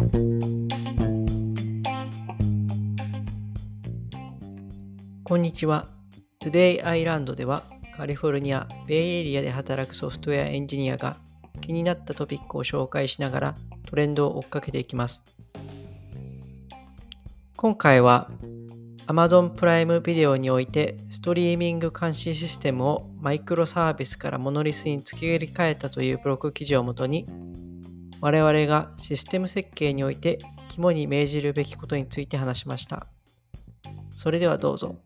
こんにちは。Today Island ではカリフォルニア、ベイエリアで働くソフトウェアエンジニアが気になったトピックを紹介しながらトレンドを追っかけていきます。今回は Amazon プライムビデオにおいてストリーミング監視システムをマイクロサービスからモノリスに付け入れ替えたというブログ記事をもとに我々がシステム設計において肝に銘じるべきことについて話しました。それではどうぞ。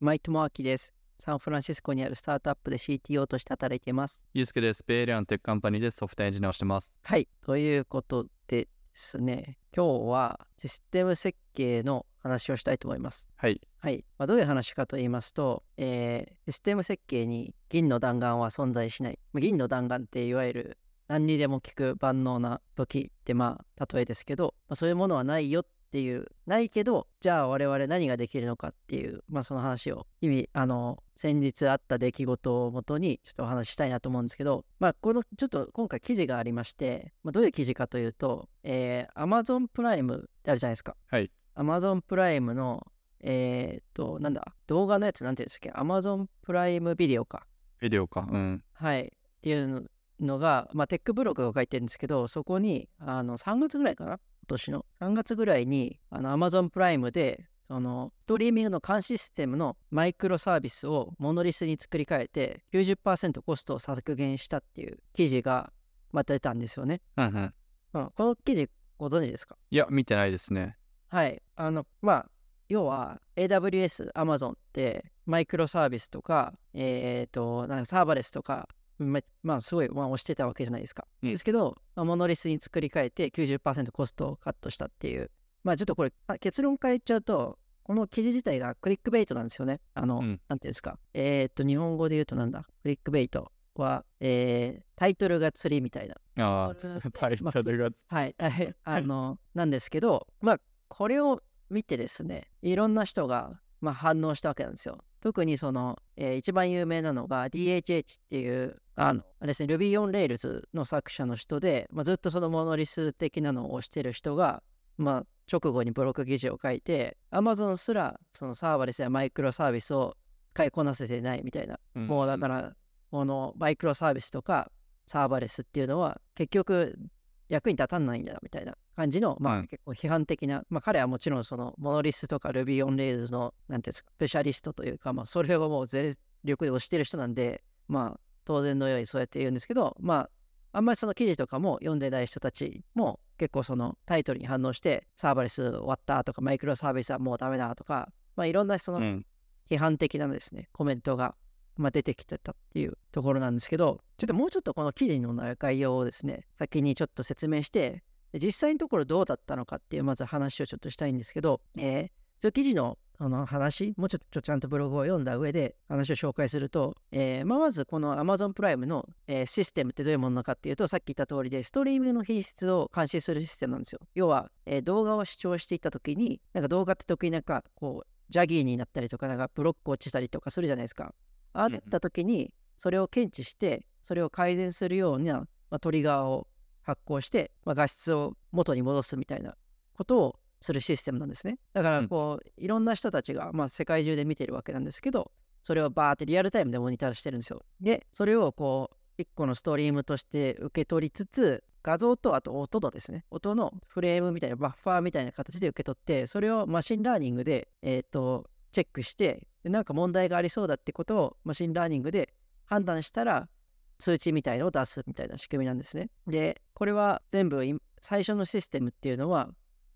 今井智明です。サンフランシスコにあるスタートアップで CTO として働いています。ゆうすけです。ベイエリアの tech company でソフトエンジニアをしてます。はい。ということでですね、今日はシステム設計の話をしたいと思います。はい。はい。まあ、どういう話かと言いますと、えー、システム設計に銀の弾丸は存在しない。まあ、銀の弾丸っていわゆる何にでも効く万能な武器ってまあ例えですけど、まあ、そういうものはないよっていうないけどじゃあ我々何ができるのかっていうまあその話を意味あの先日あった出来事をもとにちょっとお話ししたいなと思うんですけどまあこのちょっと今回記事がありまして、まあ、どういう記事かというと、えー、Amazon プライムってあるじゃないですか。はい。Amazon プライムのえー、っと、なんだ、動画のやつなんていうんですっけ ?Amazon プライムビデオか。ビデオか。うん。はい。っていうのが、まあ、テックブログを書いてるんですけど、そこに、あの、3月ぐらいかな？今年の。3月ぐらいに、あの、Amazon プライムで、その、ストリーミングの監視システムのマイクロサービスをモノリスに作り変えて、90%コストを削減したっていう記事がまた出たんですよね。うんうん。まあ、この記事ご存知ですか？いや、見てないですね。はい。あの、まあ、要は AWS、Amazon ってマイクロサービスとか、えっ、ー、と、なんかサーバレスとかままあ、すごい、まあ、押してたわけじゃないですか。うん、ですけど、まあ、モノリスに作り変えて90%コストをカットしたっていう。まあ、ちょっとこれ、結論から言っちゃうと、この記事自体がクリックベイトなんですよね。あの、うん、なんていうんですか。えー、っと、日本語で言うとなんだ？クリックベイトは、えー、タイトルが釣りみたいな。ああ、タイトルが、まあ、はい。あの、なんですけど、まあ、これを見てですね、いろんな人が、まあ、反応したわけなんですよ。特にその、えー、一番有名なのが DHH っていうあのですね Ruby on Rails の作者の人で、まあ、ずっとそのモノリス的なのをしてる人が、まあ、直後にブログ記事を書いて Amazon すらそのサーバーレスやマイクロサービスを使いこなせてないみたいな、うん、もうだからこのマイクロサービスとかサーバーレスっていうのは結局役に立たないんだみたいな感じの、まあ、結構批判的な、まあ、彼はもちろんそのモノリスとか Ruby on Rails の、なんていうんですか、スペシャリストというか、まあ、それをもう全力で推してる人なんで、まあ、当然のようにそうやって言うんですけど、まあ、あんまりその記事とかも読んでない人たちも結構そのタイトルに反応してサーバレス終わったとかマイクロサービスはもうダメだとか、まあ、いろんなその批判的なですね、コメントがまあ、出てきてたっていうところなんですけど、ちょっともうちょっとこの記事の概要をですね、先にちょっと説明して、実際のところどうだったのかっていうまず話をちょっとしたいんですけど、えー、記事のあの話、もうちょっとちゃんとブログを読んだ上で話を紹介すると、えー、まあ、まずこの Amazon プライムの、えー、システムってどういうものかっていうと、さっき言った通りで、ストリーミングの品質を監視するシステムなんですよ。要は、えー、動画を視聴していったときに、なんか動画って時になんかこう、ジャギーになったりとか、なんかブロック落ちたりとかするじゃないですか。ああなった時に、それを検知して、それを改善するような、まあ、トリガーを発行して、まあ、画質を元に戻すみたいなことをするシステムなんですね。だからこう、うん、いろんな人たちが、まあ、世界中で見てるわけなんですけど、それをバーってリアルタイムでモニターしてるんですよ。で、それをこう、一個のストリームとして受け取りつつ、画像とあと音とですね、音のフレームみたいな、バッファーみたいな形で受け取って、それを machine learning で、えっ、ー、と、チェックして、でなんか問題がありそうだってことを machine learning で判断したら通知みたいのを出すみたいな仕組みなんですね。で、これは全部最初のシステムっていうのは、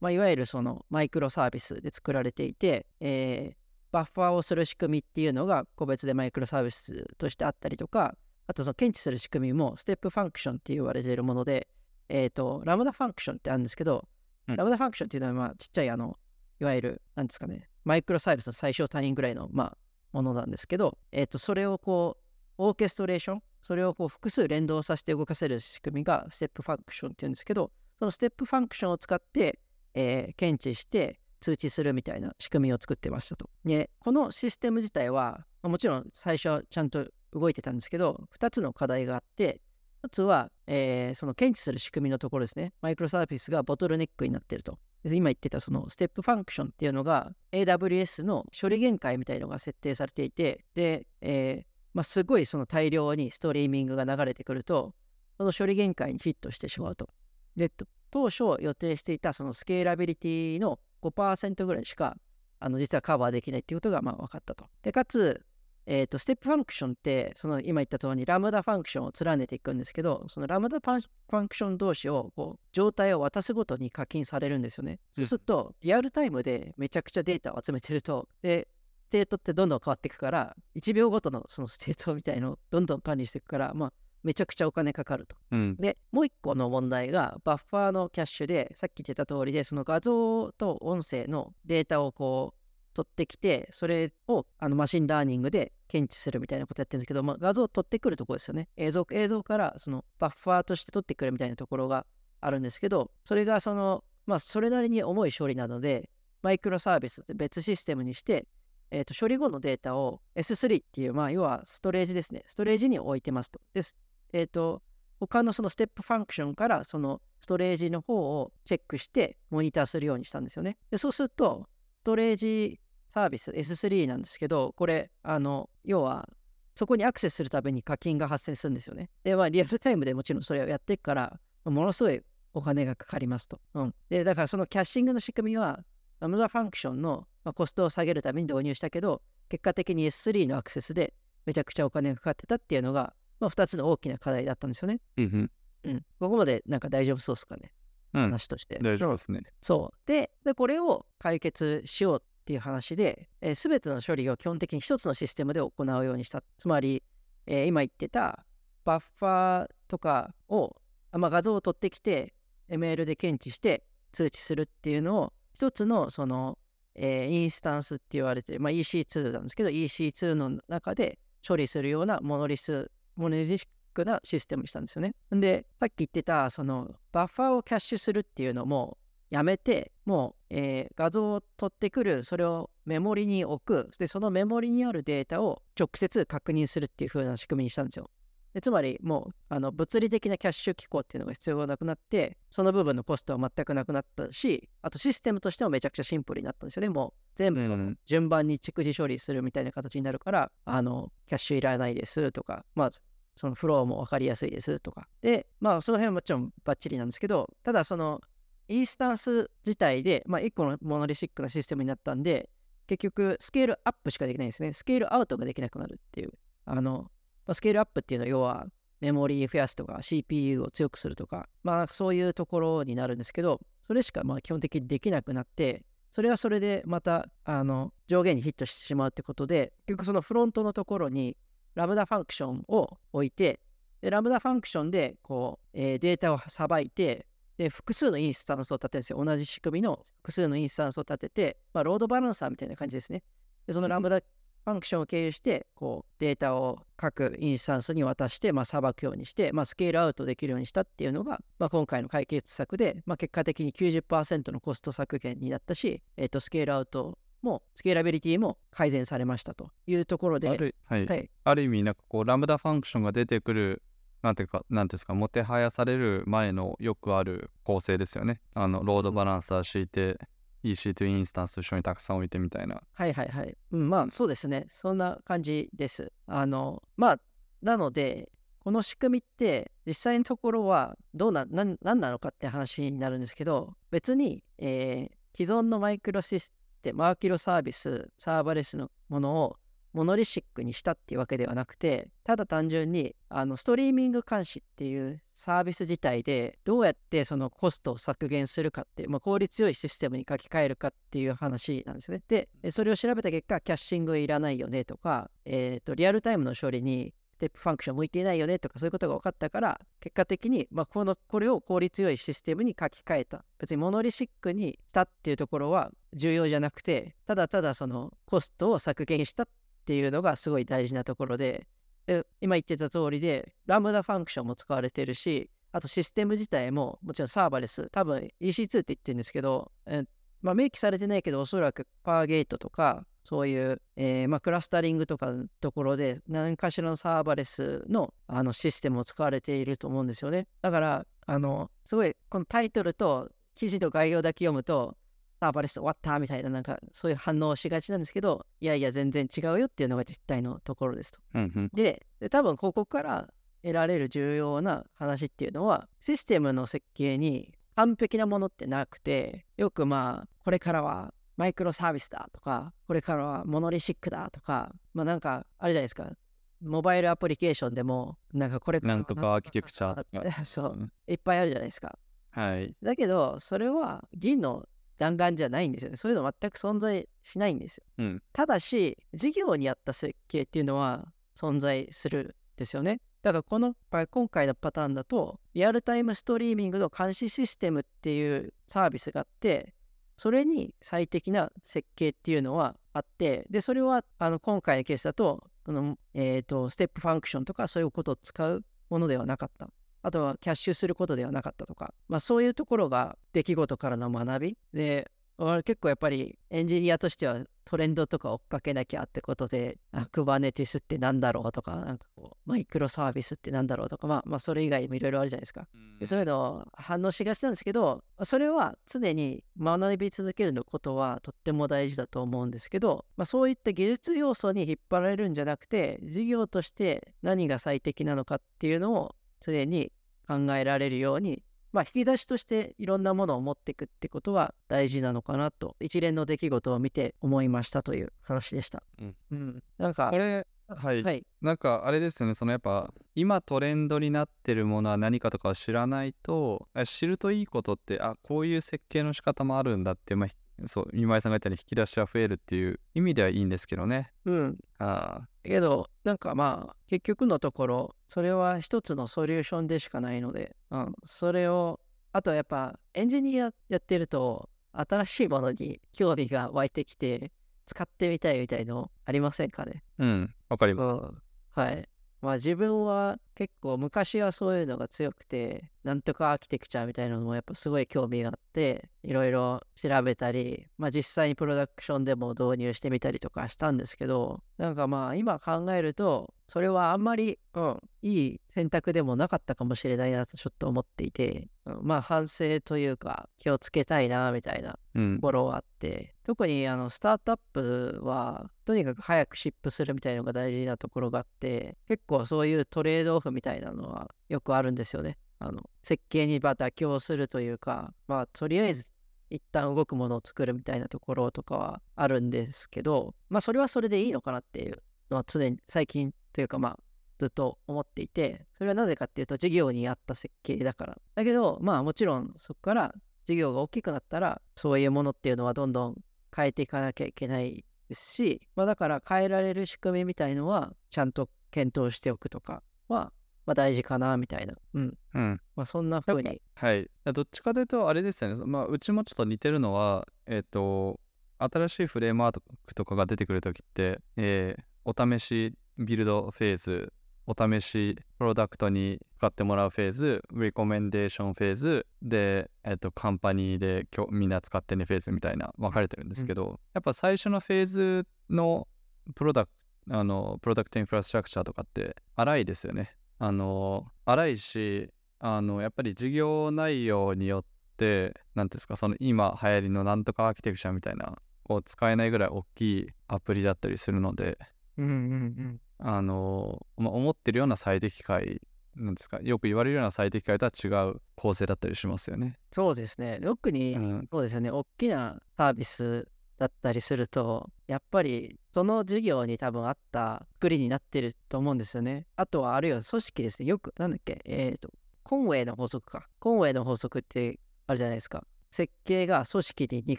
まあ、いわゆるそのマイクロサービスで作られていて、えー、バッファーをする仕組みっていうのが個別でマイクロサービスとしてあったりとか、あとその検知する仕組みも Step Function って言われているもので、えっ、ー、と、 Lambda function ってあるんですけど、うん、 Lambda function っていうのはまあちっちゃいあの、いわゆる、なんですかね、マイクロサービスの最小単位ぐらいの、まあ、ものなんですけど、えっ、ー、と、それをこう、オーケストレーション、それをこう複数連動させて動かせる仕組みが Step Function っていうんですけど、その Step Function を使って、えー、検知して通知するみたいな仕組みを作ってましたと。で、このシステム自体は、もちろん最初はちゃんと動いてたんですけど、2つの課題があって、一つは、えーその検知する仕組みのところですね。マイクロサービスがボトルネックになってると。今言ってたその Step Function っていうのが AWS の処理限界みたいのが設定されていて、で、えーまあ、すごいその大量にストリーミングが流れてくると、その処理限界にヒットしてしまうと。で、当初予定していたそのスケーラビリティの5%ぐらいしか、あの実はカバーできないっていうことがまあ分かったと。で、かつ、えー、と Step Function って、その今言った通り Lambda function を連ねていくんですけど、その Lambda function 同士をこう状態を渡すごとに課金されるんですよね。そうすると、リアルタイムでめちゃくちゃデータを集めてると、で、ステートってどんどん変わっていくから、1秒ごとのそのステートみたいのをどんどん管理していくから、まあ、めちゃくちゃお金かかると。うん。で、もう一個の問題が、バッファーのキャッシュで、さっき言ってた通りで、その画像と音声のデータをこう、取ってきて、それをあの machine learning で検知するみたいなことやってるんですけど、まあ、画像を取ってくるところですよね。映像映像からそのバッファーとして取ってくるみたいなところがあるんですけど、それがその、まあ、それなりに重い処理なので、マイクロサービスって別システムにして、えーと処理後のデータを S3 っていう、まあ、要はストレージですね。ストレージに置いてますと。です。えっ、と、他のその Step Function からそのストレージの方をチェックしてモニターするようにしたんですよね。でそうすると、ストレージサービス S3 なんですけど、これ、あの、要は、そこにアクセスするために課金が発生するんですよね。で、まあ、リアルタイムでもちろんそれをやっていくから、ものすごいお金がかかりますと。うん。で、だからそのキャッシングの仕組みは、 Lambda function の、まあ、コストを下げるために導入したけど、結果的に S3 のアクセスでめちゃくちゃお金がかかってたっていうのが、まあ、2つの大きな課題だったんですよね。うん。うん。ここまでなんか大丈夫そうですかね。うん。話として。大丈夫ですね。そう。で、でこれを解決しようっていう話で、す、えー、べ、ての処理を基本的に一つのシステムで行うようにした。つまり、えー今言ってたバッファーとかを、あまあ、画像を取ってきて、ML で検知して通知するっていうのを、一つのその、えーインスタンスって言われて、まあ、EC2 なんですけど、EC2 の中で処理するようなモノリス、モノリシックなシステムにしたんですよね。で、さっき言ってた、その、バッファーをキャッシュするっていうのも、やめて、もう、えー画像を取ってくる、それをメモリに置く、で、そのメモリにあるデータを直接確認するっていう風な仕組みにしたんですよ。でつまり、もう、あの物理的なキャッシュ機構っていうのが必要がなくなって、その部分のコストは全くなくなったし、あとシステムとしてもめちゃくちゃシンプルになったんですよね。もう、全部そのうん順番に蓄次処理するみたいな形になるから、あの、キャッシュいらないですとか、まず、そのフローも分かりやすいですとか。で、まあ、その辺はもちろんバッチリなんですけど、ただその、インスタンス自体で、まあ、1個のモノリシックなシステムになったんで、結局、スケールアップしかできないんですね。スケールアウトができなくなるっていう。あの、まあ、スケールアップっていうのは、要は、メモリー増やすとか、CPU を強くするとか、まあ、そういうところになるんですけど、それしかまあ基本的にできなくなって、それはそれでまたあの上限にヒットしてしまうってことで、結局そのフロントのところにLambda function を置いて、で Lambda function でこう、えーデータをさばいて、で複数のインスタンスを立てるんですよ。同じ仕組みの複数のインスタンスを立てて、まあ、ロードバランサーみたいな感じですね。でその Lambda function を経由して、こうデータを各インスタンスに渡して、まあ、さばくようにして、まあ、スケールアウトできるようにしたっていうのが、まあ、今回の解決策で、まあ、結果的に90%のコスト削減になったし、えっとスケールアウトもスケーラビリティも改善されましたというところで、ある,、はいはい、ある意味、なんかこう、ラムダファンクションが出てくる、なんていうか、なんですか、もてはやされる前のよくある構成ですよね。あの、ロードバランサー敷いて、EC2 インスタンス一緒にたくさん置いてみたいな。はいはいはい。うん、まあそうですね。そんな感じです。あの、まあ、なので、この仕組みって実際のところはどうな、ななんなのかって話になるんですけど、別に、えー既存のマイクロシステム、マイクロサービス、サーバレスのものをモノリシックにしたっていうわけではなくて、ただ単純にあのストリーミング監視っていうサービス自体でどうやってそのコストを削減するかって、まあ、効率よいシステムに書き換えるかっていう話なんですね。で、それを調べた結果、キャッシングいらないよねとか、えーとリアルタイムの処理にステップファンクション向いていないよねとかそういうことが分かったから結果的に、まあ、このこれを効率よいシステムに書き換えた別にモノリシックにしたっていうところは重要じゃなくてただただそのコストを削減したっていうのがすごい大事なところでで今言ってた通りでラムダファンクションも使われてるしあとシステム自体ももちろんサーバレス多分 EC2 って言ってるんですけど、えまあ、明記されてないけど、おそらくパーゲートとか、そういう、えーまあ、クラスタリングとかのところで何かしらのサーバレスのあのシステムを使われていると思うんですよね。だから、あの、すごい、このタイトルと記事と概要だけ読むと、サーバレス終わったみたいな、なんかそういう反応をしがちなんですけど、いやいや、全然違うよっていうのが実態のところですと。うんうん。で、で多分ここから得られる重要な話っていうのは、システムの設計に完璧なものってなくて、よくまあ、これからはマイクロサービスだとか、これからはモノリシックだとか、まあなんか、あれじゃないですか、モバイルアプリケーションでも、なんかこれからはなんとかアーキテクチャとか。そうう、んいっぱいあるじゃないですか。はい。だけど、それは銀の弾丸じゃないんですよね。そういうの全く存在しないんですよ。うん。ただし、事業に合った設計っていうのは存在するんですよね。だからこの場合今回のパターンだと、リアルタイムストリーミングの監視システムっていうサービスがあって、それに最適な設計っていうのはあって、で、それはあの今回のケースだと、このえーとステップファンクションとかそういうことを使うものではなかった。あとはキャッシュすることではなかったとか、まあ、そういうところが出来事からの学びで俺結構やっぱりエンジニアとしてはトレンドとか追っかけなきゃってことで、あクバネティスってなんだろうとか、なんかこう、マイクロサービスってなんだろうとか、まあ、まあ、それ以外にもいろいろあるじゃないですか。でそういうのを反応しがちなんですけど、それは常に学び続けるのことはとっても大事だと思うんですけど、まあ、そういった技術要素に引っ張られるんじゃなくて、事業として何が最適なのかっていうのを常に考えられるように、まあ、引き出しとしていろんなものを持っていくってことは大事なのかなと、一連の出来事を見て思いましたという話でした。うん。うん。なんか、これ、はい。はい。なんかあれですよね、そのやっぱ今トレンドになってるものは何かとかを知らないと、あ知るといいことって、あこういう設計の仕方もあるんだって、まあ、ひそう今井さんが言ったように引き出しは増えるっていう意味ではいいんですけどね。うん。ああけど、なんかまあ、結局のところ、それは一つのソリューションでしかないので、うん、それを、あとやっぱ、エンジニアやってると、新しいものに興味が湧いてきて、使ってみたいみたいのありませんかね？うん、わかりうます。ん。はい。まあ自分は結構昔はそういうのが強くて、なんとかアーキテクチャみたいなのもやっぱすごい興味があって、いろいろ調べたり、まあ実際にプロダクションでも導入してみたりとかしたんですけど、なんかまあ今考えると、それはあんまり、うん、いい選択でもなかったかもしれないなとちょっと思っていて、まあ反省というか気をつけたいなみたいなうんと。ころはあって特にあのスタートアップはとにかく早くシップするみたいなのが大事なところがあって結構そういうトレードオフみたいなのはよくあるんですよねあの設計にまあ妥協するというかまあとりあえず一旦動くものを作るみたいなところとかはあるんですけどまあそれはそれでいいのかなっていうのは常に最近というかまあずっと思っていてそれはなぜかっていうと事業に合った設計だからだけどまあもちろんそこから事業が大きくなったらそういうものっていうのはどんどん変えていかなきゃいけないですし、まあ、だから変えられる仕組みみたいのはちゃんと検討しておくとかは、まあ、大事かなみたいな、うんうん。まあ、そんな風にはい。どっちかというと、あれですよね。まあ、うちもちょっと似てるのは、えっ、と、新しいフレームワークとかが出てくるときって、えーお試しビルドフェーズ、お試しプロダクトに使ってもらうフェーズ、リコメンデーションフェーズ、で、えっ、と、カンパニーで今日みんな使ってねフェーズみたいな分かれてるんですけど、やっぱ最初のフェーズのプロダクト、あの、プロダクトインフラストラクチャーとかって荒いですよね。あの、荒いし、あのやっぱり事業内容によって何ていうんですかその今流行りのなんとかアーキテクチャみたいなを使えないぐらい大きいアプリだったりするので。うんうんうんあの、まあ、思ってるような最適解なんですか？よく言われるような最適解とは違う構成だったりしますよね。そうですね。特に、うん。そうですよね。大きなサービスだったりするとやっぱりその事業に多分合った作りになってると思うんですよね。あとはあるいは組織ですね。よくなんだっけ？えっ、とコンウェイの法則か。コンウェイの法則ってあるじゃないですか。設計が組織に似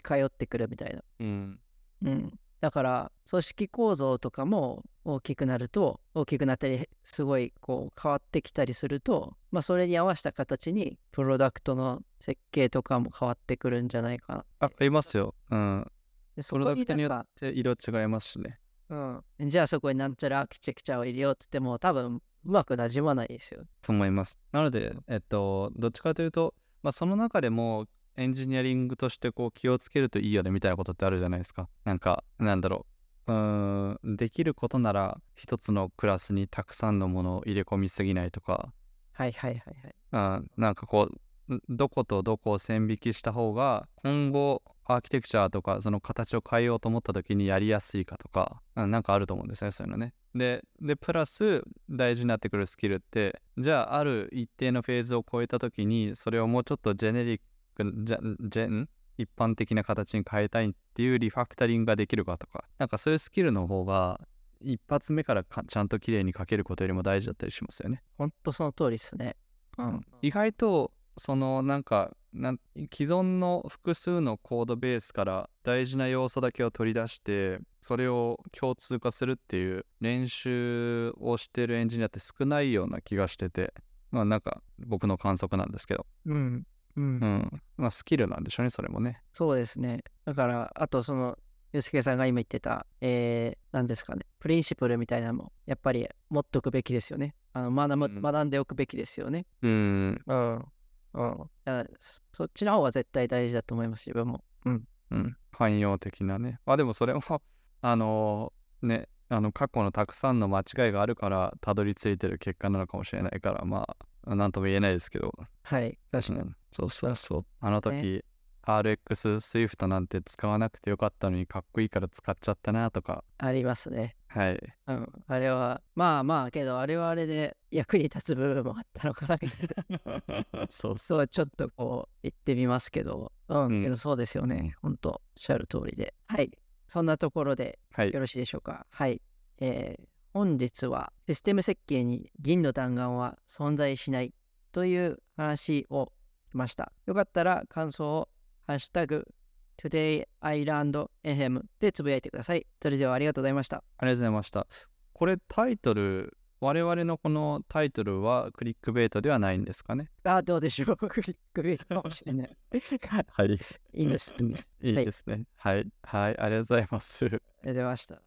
通ってくるみたいな。うん。うん、だから組織構造とかも大きくなると大きくなったりすごいこう変わってきたりすると、まあ、それに合わせた形にプロダクトの設計とかも変わってくるんじゃないかな。あありますよ。うん。プロダクトによって色違いますしね。うん、じゃあそこになんちゃらアーキテクチャを入れようっつっても多分うまくなじまないですよ。そう思います。なので、えっと、どっちかというと、まあ、その中でもエンジニアリングとしてこう気をつけるといいよねみたいなことってあるじゃないですか。なんか、なんだろう。うーん、できることなら一つのクラスにたくさんのものを入れ込みすぎないとか、はいはいはいはい。あなんかこう、どことどこを線引きした方が今後アーキテクチャとかその形を変えようと思った時にやりやすいかとか、うんなんかあると思うんですねそういうのね。ででプラス大事になってくるスキルってじゃあある一定のフェーズを超えた時にそれをもうちょっとジェネリックじゃジェン一般的な形に変えたいっていうリファクタリングができるかとかなんかそういうスキルの方が一発目からかちゃんと綺麗に書けることよりも大事だったりしますよね。ほんとその通りですね。うん。意外とそのなんかなん既存の複数のコードベースから大事な要素だけを取り出してそれを共通化するっていう練習をしてるエンジニアって少ないような気がしててまあなんか僕の観測なんですけどうん。うんう。んまあスキルなんでしょうねそれもねそうですね。だから、あとその、ユースケさんが今言ってた、えー、何ですかね、プリンシプルみたいなのも、やっぱり持っておくべきですよね。あの学ぶうん学んでおくべきですよね。うんうん。うん。そそっちの方が絶対大事だと思います、自分も。うん。うん汎用的なねまあでもそれも あのねあの過去のたくさんの間違いがあるからたどり着いてる結果なのかもしれないからまあなんとも言えないですけどはい。確かに。うんそうそうそう。あの時、RX Swift なんて使わなくてよかったのにかっこいいから使っちゃったなとか。ありますね。はい。うん。あれは、まあまあ、けど、あれはあれで役に立つ部分もあったのかな。そうそう、ちょっとこう、言ってみますけど。うん。うんけど、そうですよね。ほんと、おっしゃる通りで。はい。そんなところで、はいよ。ろしいでしょうか。はい。えー本日はシステム設計に銀の弾丸は存在しないという話をしました。よかったら感想をハッシュタグ todayislandfm でつぶやいてください。それではありがとうございました。ありがとうございました。これタイトル、我々のこのタイトルはクリックベイトではないんですかね？あ、どうでしょう クリックベイトかもしれない。はい。いいんです。いいんです。いいですね。はい。はい。ありがとうございます。ありがとうございました。